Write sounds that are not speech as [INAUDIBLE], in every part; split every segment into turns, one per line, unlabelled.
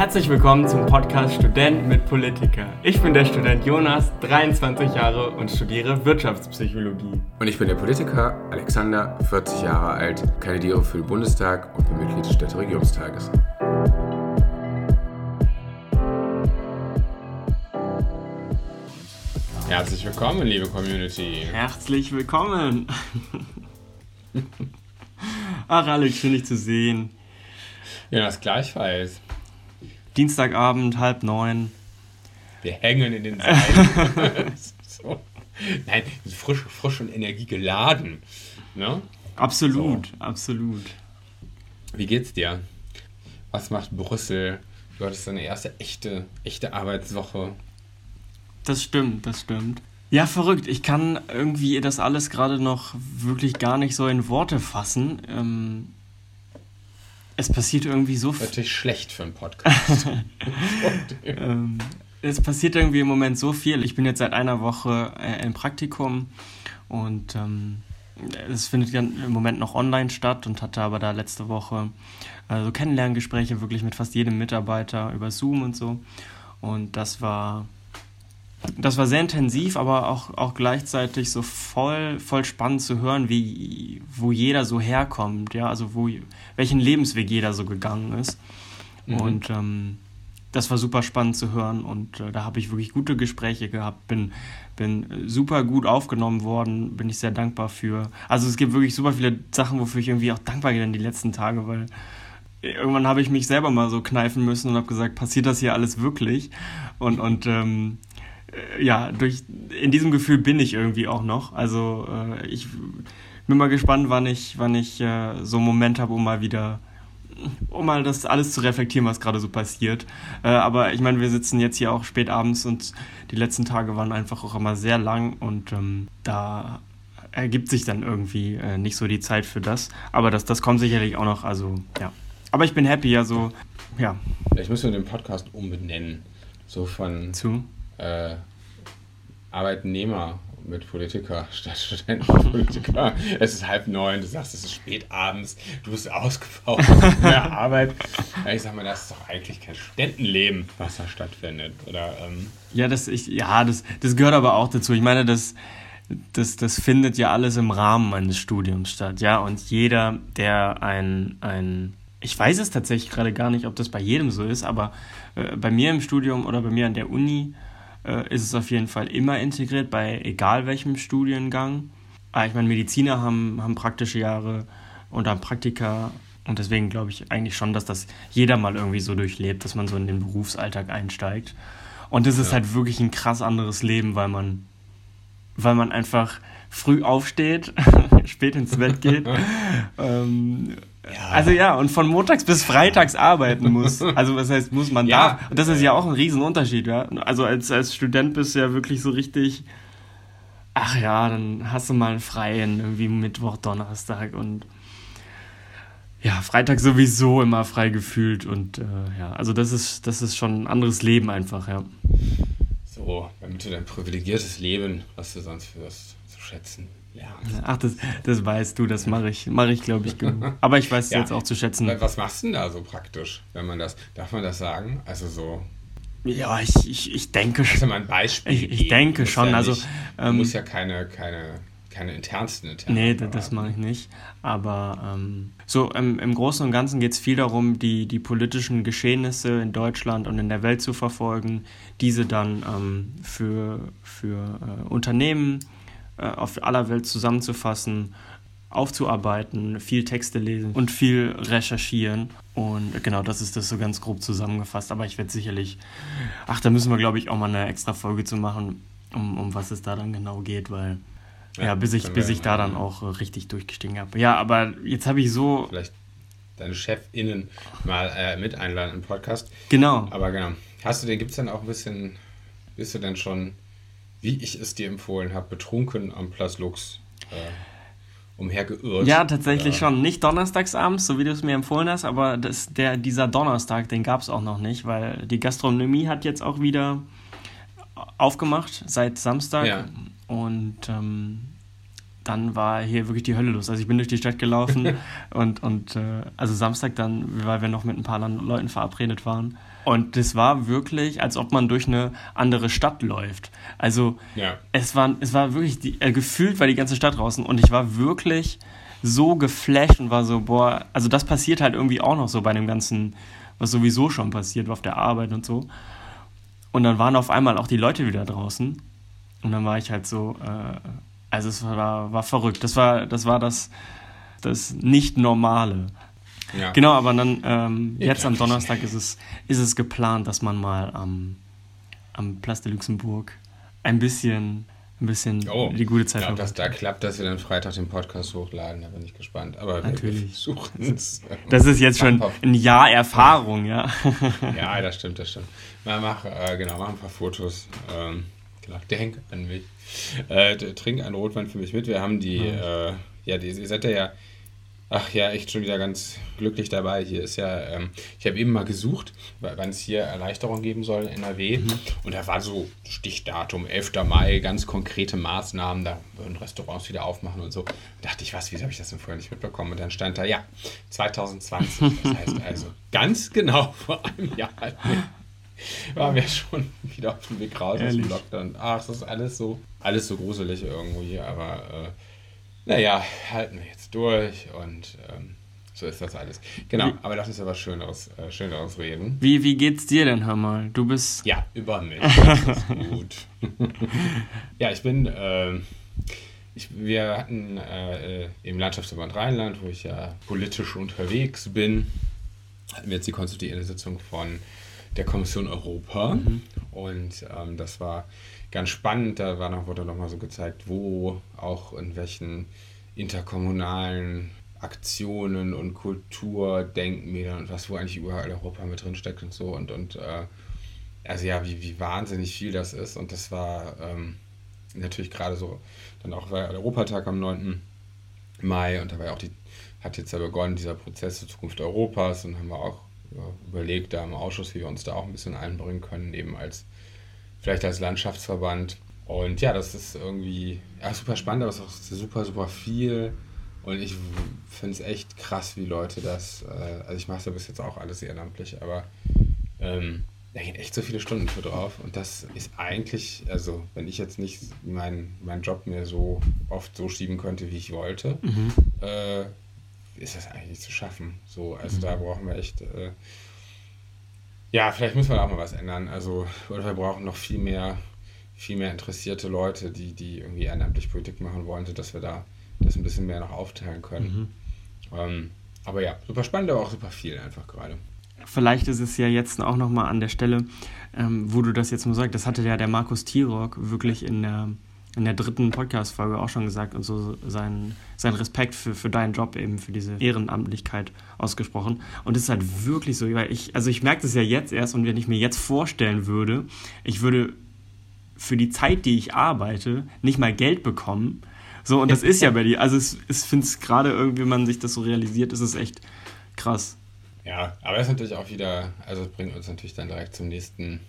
Herzlich willkommen zum Podcast Student mit Politiker. Ich bin der Student Jonas, 23 Jahre und studiere Wirtschaftspsychologie.
Und ich bin der Politiker Alexander, 40 Jahre alt, kandidiere für den Bundestag und bin Mitglied des Städteregierungstages.
Herzlich willkommen, liebe Community.
Herzlich willkommen. Ach, Alex, schön dich zu sehen.
Ja, das gleichfalls.
Dienstagabend, halb neun.
Wir hängen in den Seilen. [LAUGHS] so. Nein, frisch, frisch und energiegeladen. Ne?
Absolut, so. absolut.
Wie geht's dir? Was macht Brüssel? Du hattest deine erste echte, echte Arbeitswoche.
Das stimmt, das stimmt. Ja, verrückt. Ich kann irgendwie das alles gerade noch wirklich gar nicht so in Worte fassen. Ähm, es passiert irgendwie so
viel. Natürlich schlecht für einen Podcast. [LAUGHS]
ähm, es passiert irgendwie im Moment so viel. Ich bin jetzt seit einer Woche äh, im Praktikum und ähm, es findet ja im Moment noch online statt und hatte aber da letzte Woche also Kennenlerngespräche wirklich mit fast jedem Mitarbeiter über Zoom und so. Und das war das war sehr intensiv, aber auch, auch gleichzeitig so voll, voll spannend zu hören, wie, wo jeder so herkommt, ja, also wo, welchen Lebensweg jeder so gegangen ist. Mhm. Und ähm, das war super spannend zu hören und äh, da habe ich wirklich gute Gespräche gehabt, bin, bin super gut aufgenommen worden, bin ich sehr dankbar für. Also es gibt wirklich super viele Sachen, wofür ich irgendwie auch dankbar bin die letzten Tage, weil irgendwann habe ich mich selber mal so kneifen müssen und habe gesagt, passiert das hier alles wirklich? Und, und ähm, äh, ja, durch, in diesem Gefühl bin ich irgendwie auch noch. Also äh, ich bin mal gespannt, wann ich, wann ich äh, so einen Moment habe, um mal wieder, um mal das alles zu reflektieren, was gerade so passiert. Äh, aber ich meine, wir sitzen jetzt hier auch spät abends und die letzten Tage waren einfach auch immer sehr lang und ähm, da ergibt sich dann irgendwie äh, nicht so die Zeit für das. Aber das, das kommt sicherlich auch noch, also ja. Aber ich bin happy, also ja.
Ich muss den Podcast umbenennen. So von
zu
äh, Arbeitnehmer mit Politiker [LAUGHS] statt Studenten mit [LAUGHS] Politiker. es ist halb neun, du sagst, es ist spät abends, du bist ausgebaut, mehr [LAUGHS] Arbeit. Ich sag mal, das ist doch eigentlich kein Studentenleben, was da stattfindet. Oder, ähm
ja, das, ich, ja das, das gehört aber auch dazu. Ich meine, das, das, das findet ja alles im Rahmen eines Studiums statt. Ja, und jeder, der ein, ein ich weiß es tatsächlich gerade gar nicht, ob das bei jedem so ist, aber äh, bei mir im Studium oder bei mir an der Uni äh, ist es auf jeden Fall immer integriert, bei egal welchem Studiengang. Aber ah, ich meine, Mediziner haben, haben praktische Jahre und haben Praktika und deswegen glaube ich eigentlich schon, dass das jeder mal irgendwie so durchlebt, dass man so in den Berufsalltag einsteigt. Und das ist halt wirklich ein krass anderes Leben, weil man, weil man einfach früh aufsteht, [LAUGHS] spät ins Bett geht [LAUGHS] ähm, ja. Also ja, und von montags bis freitags arbeiten muss. [LAUGHS] Also was heißt, muss man ja. darf. Und das ist ja auch ein Riesenunterschied, ja. Also als, als Student bist du ja wirklich so richtig, ach ja, dann hast du mal einen freien, irgendwie Mittwoch, Donnerstag und ja, Freitag sowieso immer frei gefühlt und äh, ja, also das ist, das ist schon ein anderes Leben einfach, ja.
So, damit du dein privilegiertes Leben, was du sonst wirst, zu schätzen ja.
Ach, das, das weißt du, das mache ich, mache ich glaube ich genug. [LAUGHS] Aber ich weiß es ja. jetzt auch zu schätzen.
Was machst du denn da so praktisch, wenn man das, darf man das sagen? Also so.
Ja, ich, ich, ich denke
schon. Also mal ein Beispiel.
Ich, ich denke schon.
Ja
also,
nicht, ähm, du musst ja keine, keine, keine internsten
internen. Nee, das, das mache ich nicht. Aber ähm, so im, im Großen und Ganzen geht es viel darum, die, die politischen Geschehnisse in Deutschland und in der Welt zu verfolgen, diese dann ähm, für, für äh, Unternehmen auf aller Welt zusammenzufassen, aufzuarbeiten, viel Texte lesen und viel recherchieren. Und genau, das ist das so ganz grob zusammengefasst. Aber ich werde sicherlich, ach, da müssen wir, glaube ich, auch mal eine extra Folge zu machen, um, um was es da dann genau geht, weil ja, ja bis ich, bis ich da dann auch richtig durchgestiegen habe. Ja, aber jetzt habe ich so.
Vielleicht deine ChefInnen mal äh, mit einladen im Podcast.
Genau.
Aber genau. Hast du den, gibt es dann auch ein bisschen, bist du denn schon wie ich es dir empfohlen habe, betrunken am Place Lux äh, umhergeirrt.
Ja, tatsächlich äh, schon. Nicht donnerstagsabends, so wie du es mir empfohlen hast, aber das, der, dieser Donnerstag, den gab es auch noch nicht, weil die Gastronomie hat jetzt auch wieder aufgemacht seit Samstag. Ja. Und ähm, dann war hier wirklich die Hölle los. Also ich bin durch die Stadt gelaufen [LAUGHS] und, und äh, also Samstag dann, weil wir noch mit ein paar Leuten verabredet waren. Und das war wirklich, als ob man durch eine andere Stadt läuft. Also ja. es, war, es war wirklich, die, äh, gefühlt war die ganze Stadt draußen und ich war wirklich so geflasht und war so, boah, also das passiert halt irgendwie auch noch so bei dem ganzen, was sowieso schon passiert auf der Arbeit und so. Und dann waren auf einmal auch die Leute wieder draußen. Und dann war ich halt so, äh, also es war, war verrückt. Das war das, war das, das Nicht-Normale. Ja. Genau, aber dann ähm, jetzt am Donnerstag ist es, ist es geplant, dass man mal am, am Place de Luxembourg ein bisschen, ein bisschen oh, die gute Zeit
hat. dass da klappt, dass wir dann Freitag den Podcast hochladen, da bin ich gespannt. Aber Natürlich.
suchen es. Das ist jetzt schon ein Jahr Erfahrung, ja.
ja, das stimmt, das stimmt. Mal mach, äh, genau, mach ein paar Fotos. Ähm, genau, denk an mich. Äh, trink einen Rotwein für mich mit. Wir haben die, äh, ja, die, ihr seid ja Ach ja, echt schon wieder ganz glücklich dabei. Hier ist ja, ähm, ich habe eben mal gesucht, wann es hier Erleichterung geben soll in NRW. Mhm. Und da war so Stichdatum, 11. Mai, ganz konkrete Maßnahmen, da würden Restaurants wieder aufmachen und so. Da dachte ich, was, wieso habe ich das denn vorher nicht mitbekommen? Und dann stand da, ja, 2020. Das [LAUGHS] heißt also ganz genau vor einem Jahr [LAUGHS] waren wir schon wieder auf dem Weg raus Ehrlich? aus dem Lockdown. Ach, das ist alles so, alles so gruselig irgendwie, aber äh, naja, halten wir jetzt durch und ähm, so ist das alles. Genau, aber lass uns aber Schöneres, äh, Schöneres reden.
Wie, wie geht's dir denn, hör mal? Du bist.
Ja, über mich. [LAUGHS] Das ist gut. ja, ich bin. Äh, ich, wir hatten äh, im Landschaftsverband Rheinland, wo ich ja politisch unterwegs bin, hatten wir jetzt die konstituierende Sitzung von der Kommission Europa. Mhm. Und ähm, das war ganz spannend. Da war noch, wurde nochmal so gezeigt, wo auch in welchen interkommunalen Aktionen und Kulturdenkmälern und was, wo eigentlich überall Europa mit drin steckt und so. Und, und äh, also ja, wie, wie wahnsinnig viel das ist. Und das war ähm, natürlich gerade so, dann auch war Europatag am 9. Mai und da war ja auch die, hat jetzt ja begonnen, dieser Prozess zur Zukunft Europas und haben wir auch überlegt da im Ausschuss, wie wir uns da auch ein bisschen einbringen können, eben als vielleicht als Landschaftsverband. Und ja, das ist irgendwie ja, super spannend, aber es ist auch super, super viel. Und ich finde es echt krass, wie Leute das, äh, also ich mache es ja bis jetzt auch alles ehrenamtlich, aber ähm, da gehen echt so viele Stunden für drauf. Und das ist eigentlich, also wenn ich jetzt nicht meinen mein Job mir so oft so schieben könnte, wie ich wollte, mhm. äh, ist das eigentlich nicht zu schaffen. So, also mhm. da brauchen wir echt äh, ja, vielleicht muss man auch mal was ändern. Also, oder wir brauchen noch viel mehr, viel mehr interessierte Leute, die, die irgendwie ehrenamtlich Politik machen wollen, dass wir da das ein bisschen mehr noch aufteilen können. Mhm. Ähm, aber ja, super spannend, aber auch super viel einfach gerade.
Vielleicht ist es ja jetzt auch nochmal an der Stelle, ähm, wo du das jetzt mal sagst, das hatte ja der Markus Tirock wirklich in der in der dritten Podcast-Folge auch schon gesagt und so seinen, seinen Respekt für, für deinen Job eben, für diese Ehrenamtlichkeit ausgesprochen. Und es ist halt wirklich so, weil ich, also ich merke das ja jetzt erst und wenn ich mir jetzt vorstellen würde, ich würde für die Zeit, die ich arbeite, nicht mal Geld bekommen. So, und das ist ja bei dir. Also, ich finde es gerade irgendwie, wenn man sich das so realisiert, ist es echt krass.
Ja, aber es ist natürlich auch wieder, also es bringt uns natürlich dann direkt zum nächsten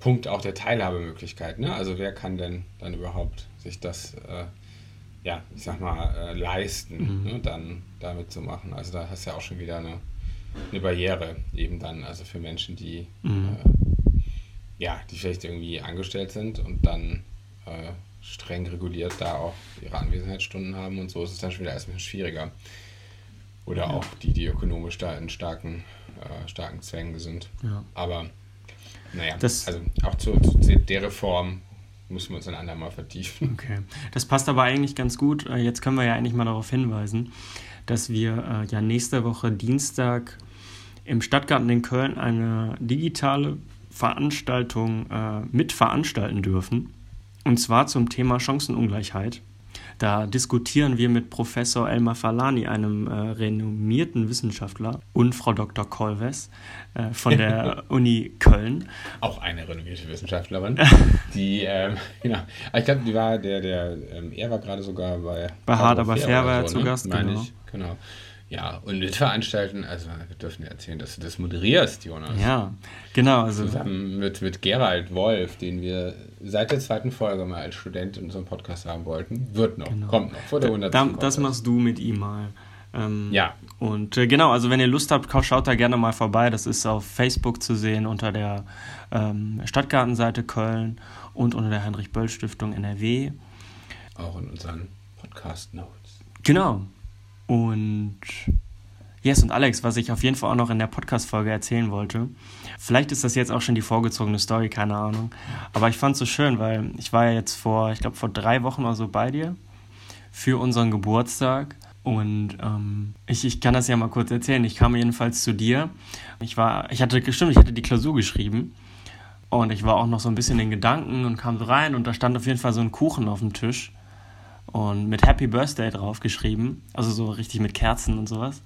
Punkt auch der Teilhabemöglichkeit. Ne? Also wer kann denn dann überhaupt sich das, äh, ja, ich sag mal, äh, leisten, mhm. ne? dann damit zu machen. Also da hast du ja auch schon wieder eine, eine Barriere eben dann, also für Menschen, die mhm. äh, ja, die vielleicht irgendwie angestellt sind und dann äh, streng reguliert da auch ihre Anwesenheitsstunden haben und so ist es dann schon wieder erst ein bisschen schwieriger. Oder ja. auch die, die ökonomisch da in starken, äh, starken Zwängen sind. Ja. Aber naja, das, also auch zu, zu der Reform müssen wir uns ein andermal vertiefen.
Okay. Das passt aber eigentlich ganz gut. Äh, jetzt können wir ja eigentlich mal darauf hinweisen, dass wir äh, ja nächste Woche Dienstag im Stadtgarten in Köln eine digitale Veranstaltung äh, mit veranstalten dürfen. Und zwar zum Thema Chancenungleichheit. Da diskutieren wir mit Professor Elmar Falani, einem äh, renommierten Wissenschaftler, und Frau Dr. Kolves äh, von der [LAUGHS] Uni Köln.
Auch eine renommierte Wissenschaftlerin. [LAUGHS] die, ähm, genau. Ich glaube, die war der, der, ähm, er war gerade sogar bei,
bei Hard aber fair war er zu ne? Gast,
genau. Ich, genau. Ja, und mitveranstalten, also wir dürfen ja erzählen, dass du das moderierst, Jonas.
Ja, genau. Also
Zusammen mit, mit Gerald Wolf, den wir seit der zweiten Folge mal als Student in unserem Podcast haben wollten. Wird noch,
Genau.
kommt noch, vor der 100.
da, das machst du mit ihm mal. Ähm,
Ja.
Und äh, genau, also wenn ihr Lust habt, schaut da gerne mal vorbei. Das ist auf Facebook zu sehen unter der ähm, Stadtgartenseite Köln und unter der Heinrich-Böll-Stiftung NRW.
Auch in unseren Podcast-Notes.
Genau. Und yes, und Alex, was ich auf jeden Fall auch noch in der Podcast-Folge erzählen wollte, vielleicht ist das jetzt auch schon die vorgezogene Story, keine Ahnung. Aber ich fand es so schön, weil ich war ja jetzt vor, ich glaube, vor drei Wochen oder so bei dir für unseren Geburtstag. Und ähm, ich, ich kann das ja mal kurz erzählen. Ich kam jedenfalls zu dir. Ich war, ich hatte gestimmt, ich hatte die Klausur geschrieben. Und ich war auch noch so ein bisschen in Gedanken und kam so rein und da stand auf jeden Fall so ein Kuchen auf dem Tisch und mit Happy Birthday drauf geschrieben, also so richtig mit Kerzen und sowas.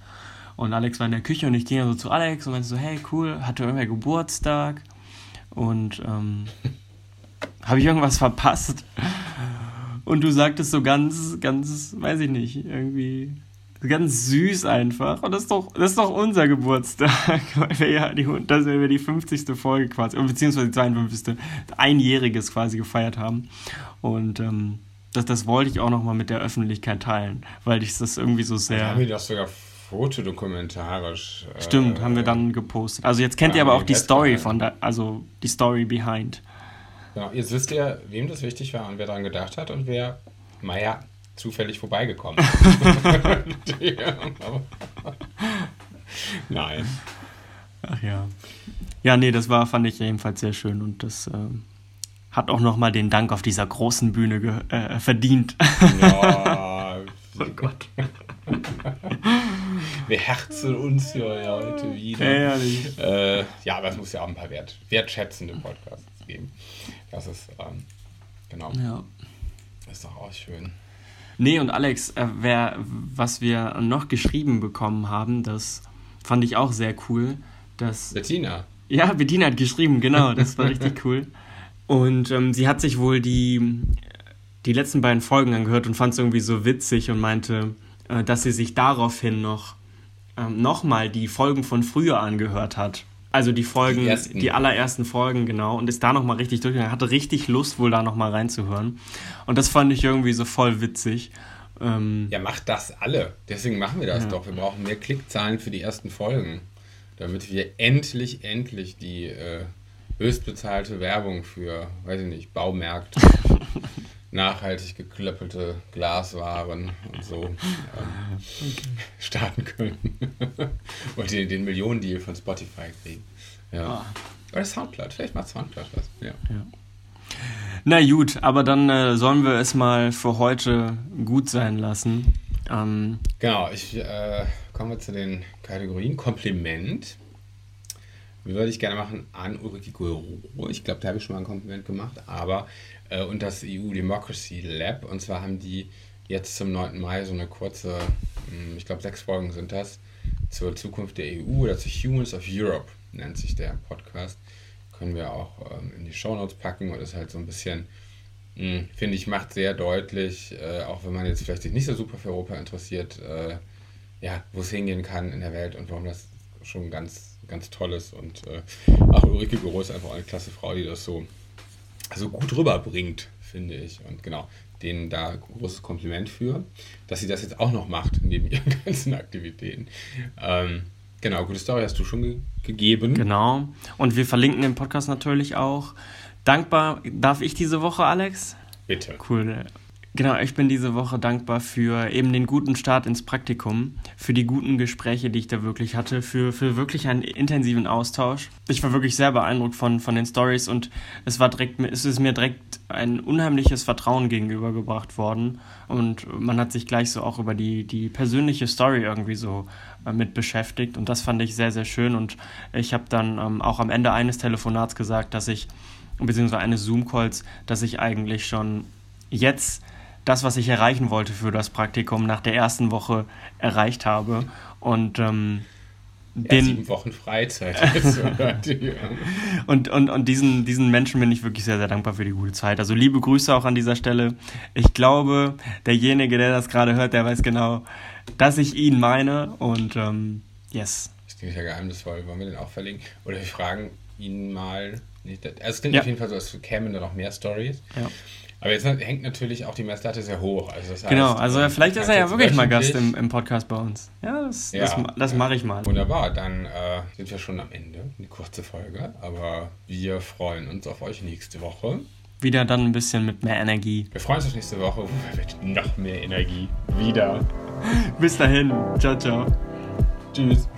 Und Alex war in der Küche und ich ging so zu Alex und meinte so, hey cool, hatte irgendwer Geburtstag und ähm, [LAUGHS] habe ich irgendwas verpasst? Und du sagtest so ganz, ganz, weiß ich nicht, irgendwie ganz süß einfach. Und das ist doch, das ist doch unser Geburtstag, [LAUGHS] weil wir ja die, dass wir die 50. Folge quasi, beziehungsweise die 52. einjähriges quasi gefeiert haben. Und ähm, das, das wollte ich auch nochmal mit der Öffentlichkeit teilen, weil ich das irgendwie so
Da
sehr.
haben wir doch sogar fotodokumentarisch. äh,
Stimmt, haben wir dann gepostet. Also jetzt kennt
Ja,
ihr aber
haben
auch die Story von da, also die Story behind.
Genau, jetzt wisst ihr, wem das wichtig war und wer daran gedacht hat und wer, naja, zufällig vorbeigekommen ist. Ja, [LAUGHS] Nein.
Ach ja. Ja, nee, das war, fand ich jedenfalls sehr schön und das ähm, hat auch nochmal den Dank auf dieser großen Bühne ge äh, verdient.
Ja, [LAUGHS]
Oh Gott. [LAUGHS]
wir herzen uns hier heute wieder.
Ehrlich.
Äh, ja, aber es muss ja auch ein paar wert, wertschätzende Podcasts geben. Das ist, ähm, genau,
Ja.
das ist doch auch schön.
Nee, und Alex, äh, wer, was wir noch geschrieben bekommen haben, das fand ich auch sehr cool. Dass,
Bettina,
ja, Bettina hat geschrieben, genau, das war richtig [LAUGHS] cool. Und ähm, sie hat sich wohl die, die letzten beiden Folgen angehört und fand es irgendwie so witzig und meinte, äh, dass sie sich daraufhin noch ähm, nochmal die Folgen von früher angehört hat. Also die Folgen,
Die
die,
ersten.
allerersten Folgen, genau, und ist da nochmal richtig durchgegangen, hatte richtig Lust, wohl da nochmal reinzuhören. Und das fand ich irgendwie so voll witzig. Ähm,
ja, macht das alle. Deswegen machen wir das
Ja.
doch. Wir brauchen mehr Klickzahlen für die ersten Folgen. Damit wir endlich, endlich die äh, höchstbezahlte Werbung für, weiß ich nicht, Baumärkte, [LAUGHS] nachhaltig geklöppelte Glaswaren und so ähm, starten können. [LAUGHS] und den, den Millionendeal von Spotify kriegen. Ja.
Ah.
Oder Soundcloud, vielleicht macht Soundcloud was. Ja.
Na gut, aber dann äh, sollen wir es mal für heute gut sein lassen. Ähm,
Genau, ich äh, komme zu den Kategorien. Kompliment. Würde ich gerne machen an Ulrike Guro. Ich glaube, da habe ich schon mal ein Kompliment gemacht. Aber äh, und das EU Democracy Lab. Und zwar haben die jetzt zum 9. Mai so eine kurze, mh, ich glaube, sechs Folgen sind das, zur Zukunft der EU oder zu Humans of Europe nennt sich der Podcast. Können wir auch ähm, in die Shownotes packen und ist halt so ein bisschen mh, finde ich, macht sehr deutlich, äh, auch wenn man jetzt vielleicht sich nicht so super für Europa interessiert, äh, ja, wo es hingehen kann in der Welt und warum das schon ganz, ganz toll ist. Und äh, auch Ulrike Goro ist einfach eine klasse Frau, die das so, so gut rüberbringt, finde ich. Und genau, denen da großes Kompliment für, dass sie das jetzt auch noch macht, neben [LAUGHS] ihren ganzen Aktivitäten. Ähm, genau, gute Story hast du schon ge gegeben.
genau. Und wir verlinken den Podcast natürlich auch. Dankbar darf ich diese Woche, Alex?
Bitte.
Cool. Genau, ich bin diese Woche dankbar für eben den guten Start ins Praktikum, für die guten Gespräche, die ich da wirklich hatte, für, für wirklich einen intensiven Austausch. Ich war wirklich sehr beeindruckt von, von den Stories und es war direkt, es ist mir direkt ein unheimliches Vertrauen gegenübergebracht worden und man hat sich gleich so auch über die, die persönliche Story irgendwie so äh, mit beschäftigt und das fand ich sehr, sehr schön und ich habe dann ähm, auch am Ende eines Telefonats gesagt, dass ich, beziehungsweise eines Zoom-Calls, dass ich eigentlich schon jetzt das, was ich erreichen wollte für das Praktikum nach der ersten Woche erreicht habe. Und ähm,
den, ja, sieben Wochen Freizeit. [LAUGHS]
und und, und diesen, diesen Menschen bin ich wirklich sehr, sehr dankbar für die gute Zeit. Also liebe Grüße auch an dieser Stelle. Ich glaube, derjenige, der das gerade hört, der weiß genau, dass ich ihn meine. Und ähm, yes.
Das klingt ja geheimnisvoll. Wollen wir den auch verlinken? Oder wir fragen ihn mal. Also es klingt ja. auf jeden Fall so, als kämen da noch mehr Stories. Ja. Aber jetzt hängt natürlich auch die Messlatte sehr hoch. Also das
genau, heißt, genau, also vielleicht ist er ja wirklich mal Gast im, im Podcast bei uns. Ja, das, ja, das, das mache ich mal.
Wunderbar, dann äh, sind wir schon am Ende. Eine kurze Folge, aber wir freuen uns auf euch nächste Woche.
Wieder dann ein bisschen mit mehr Energie.
Wir freuen uns auf nächste Woche mit noch mehr Energie. Wieder. [LAUGHS]
Bis dahin. Ciao, ciao.
Tschüss.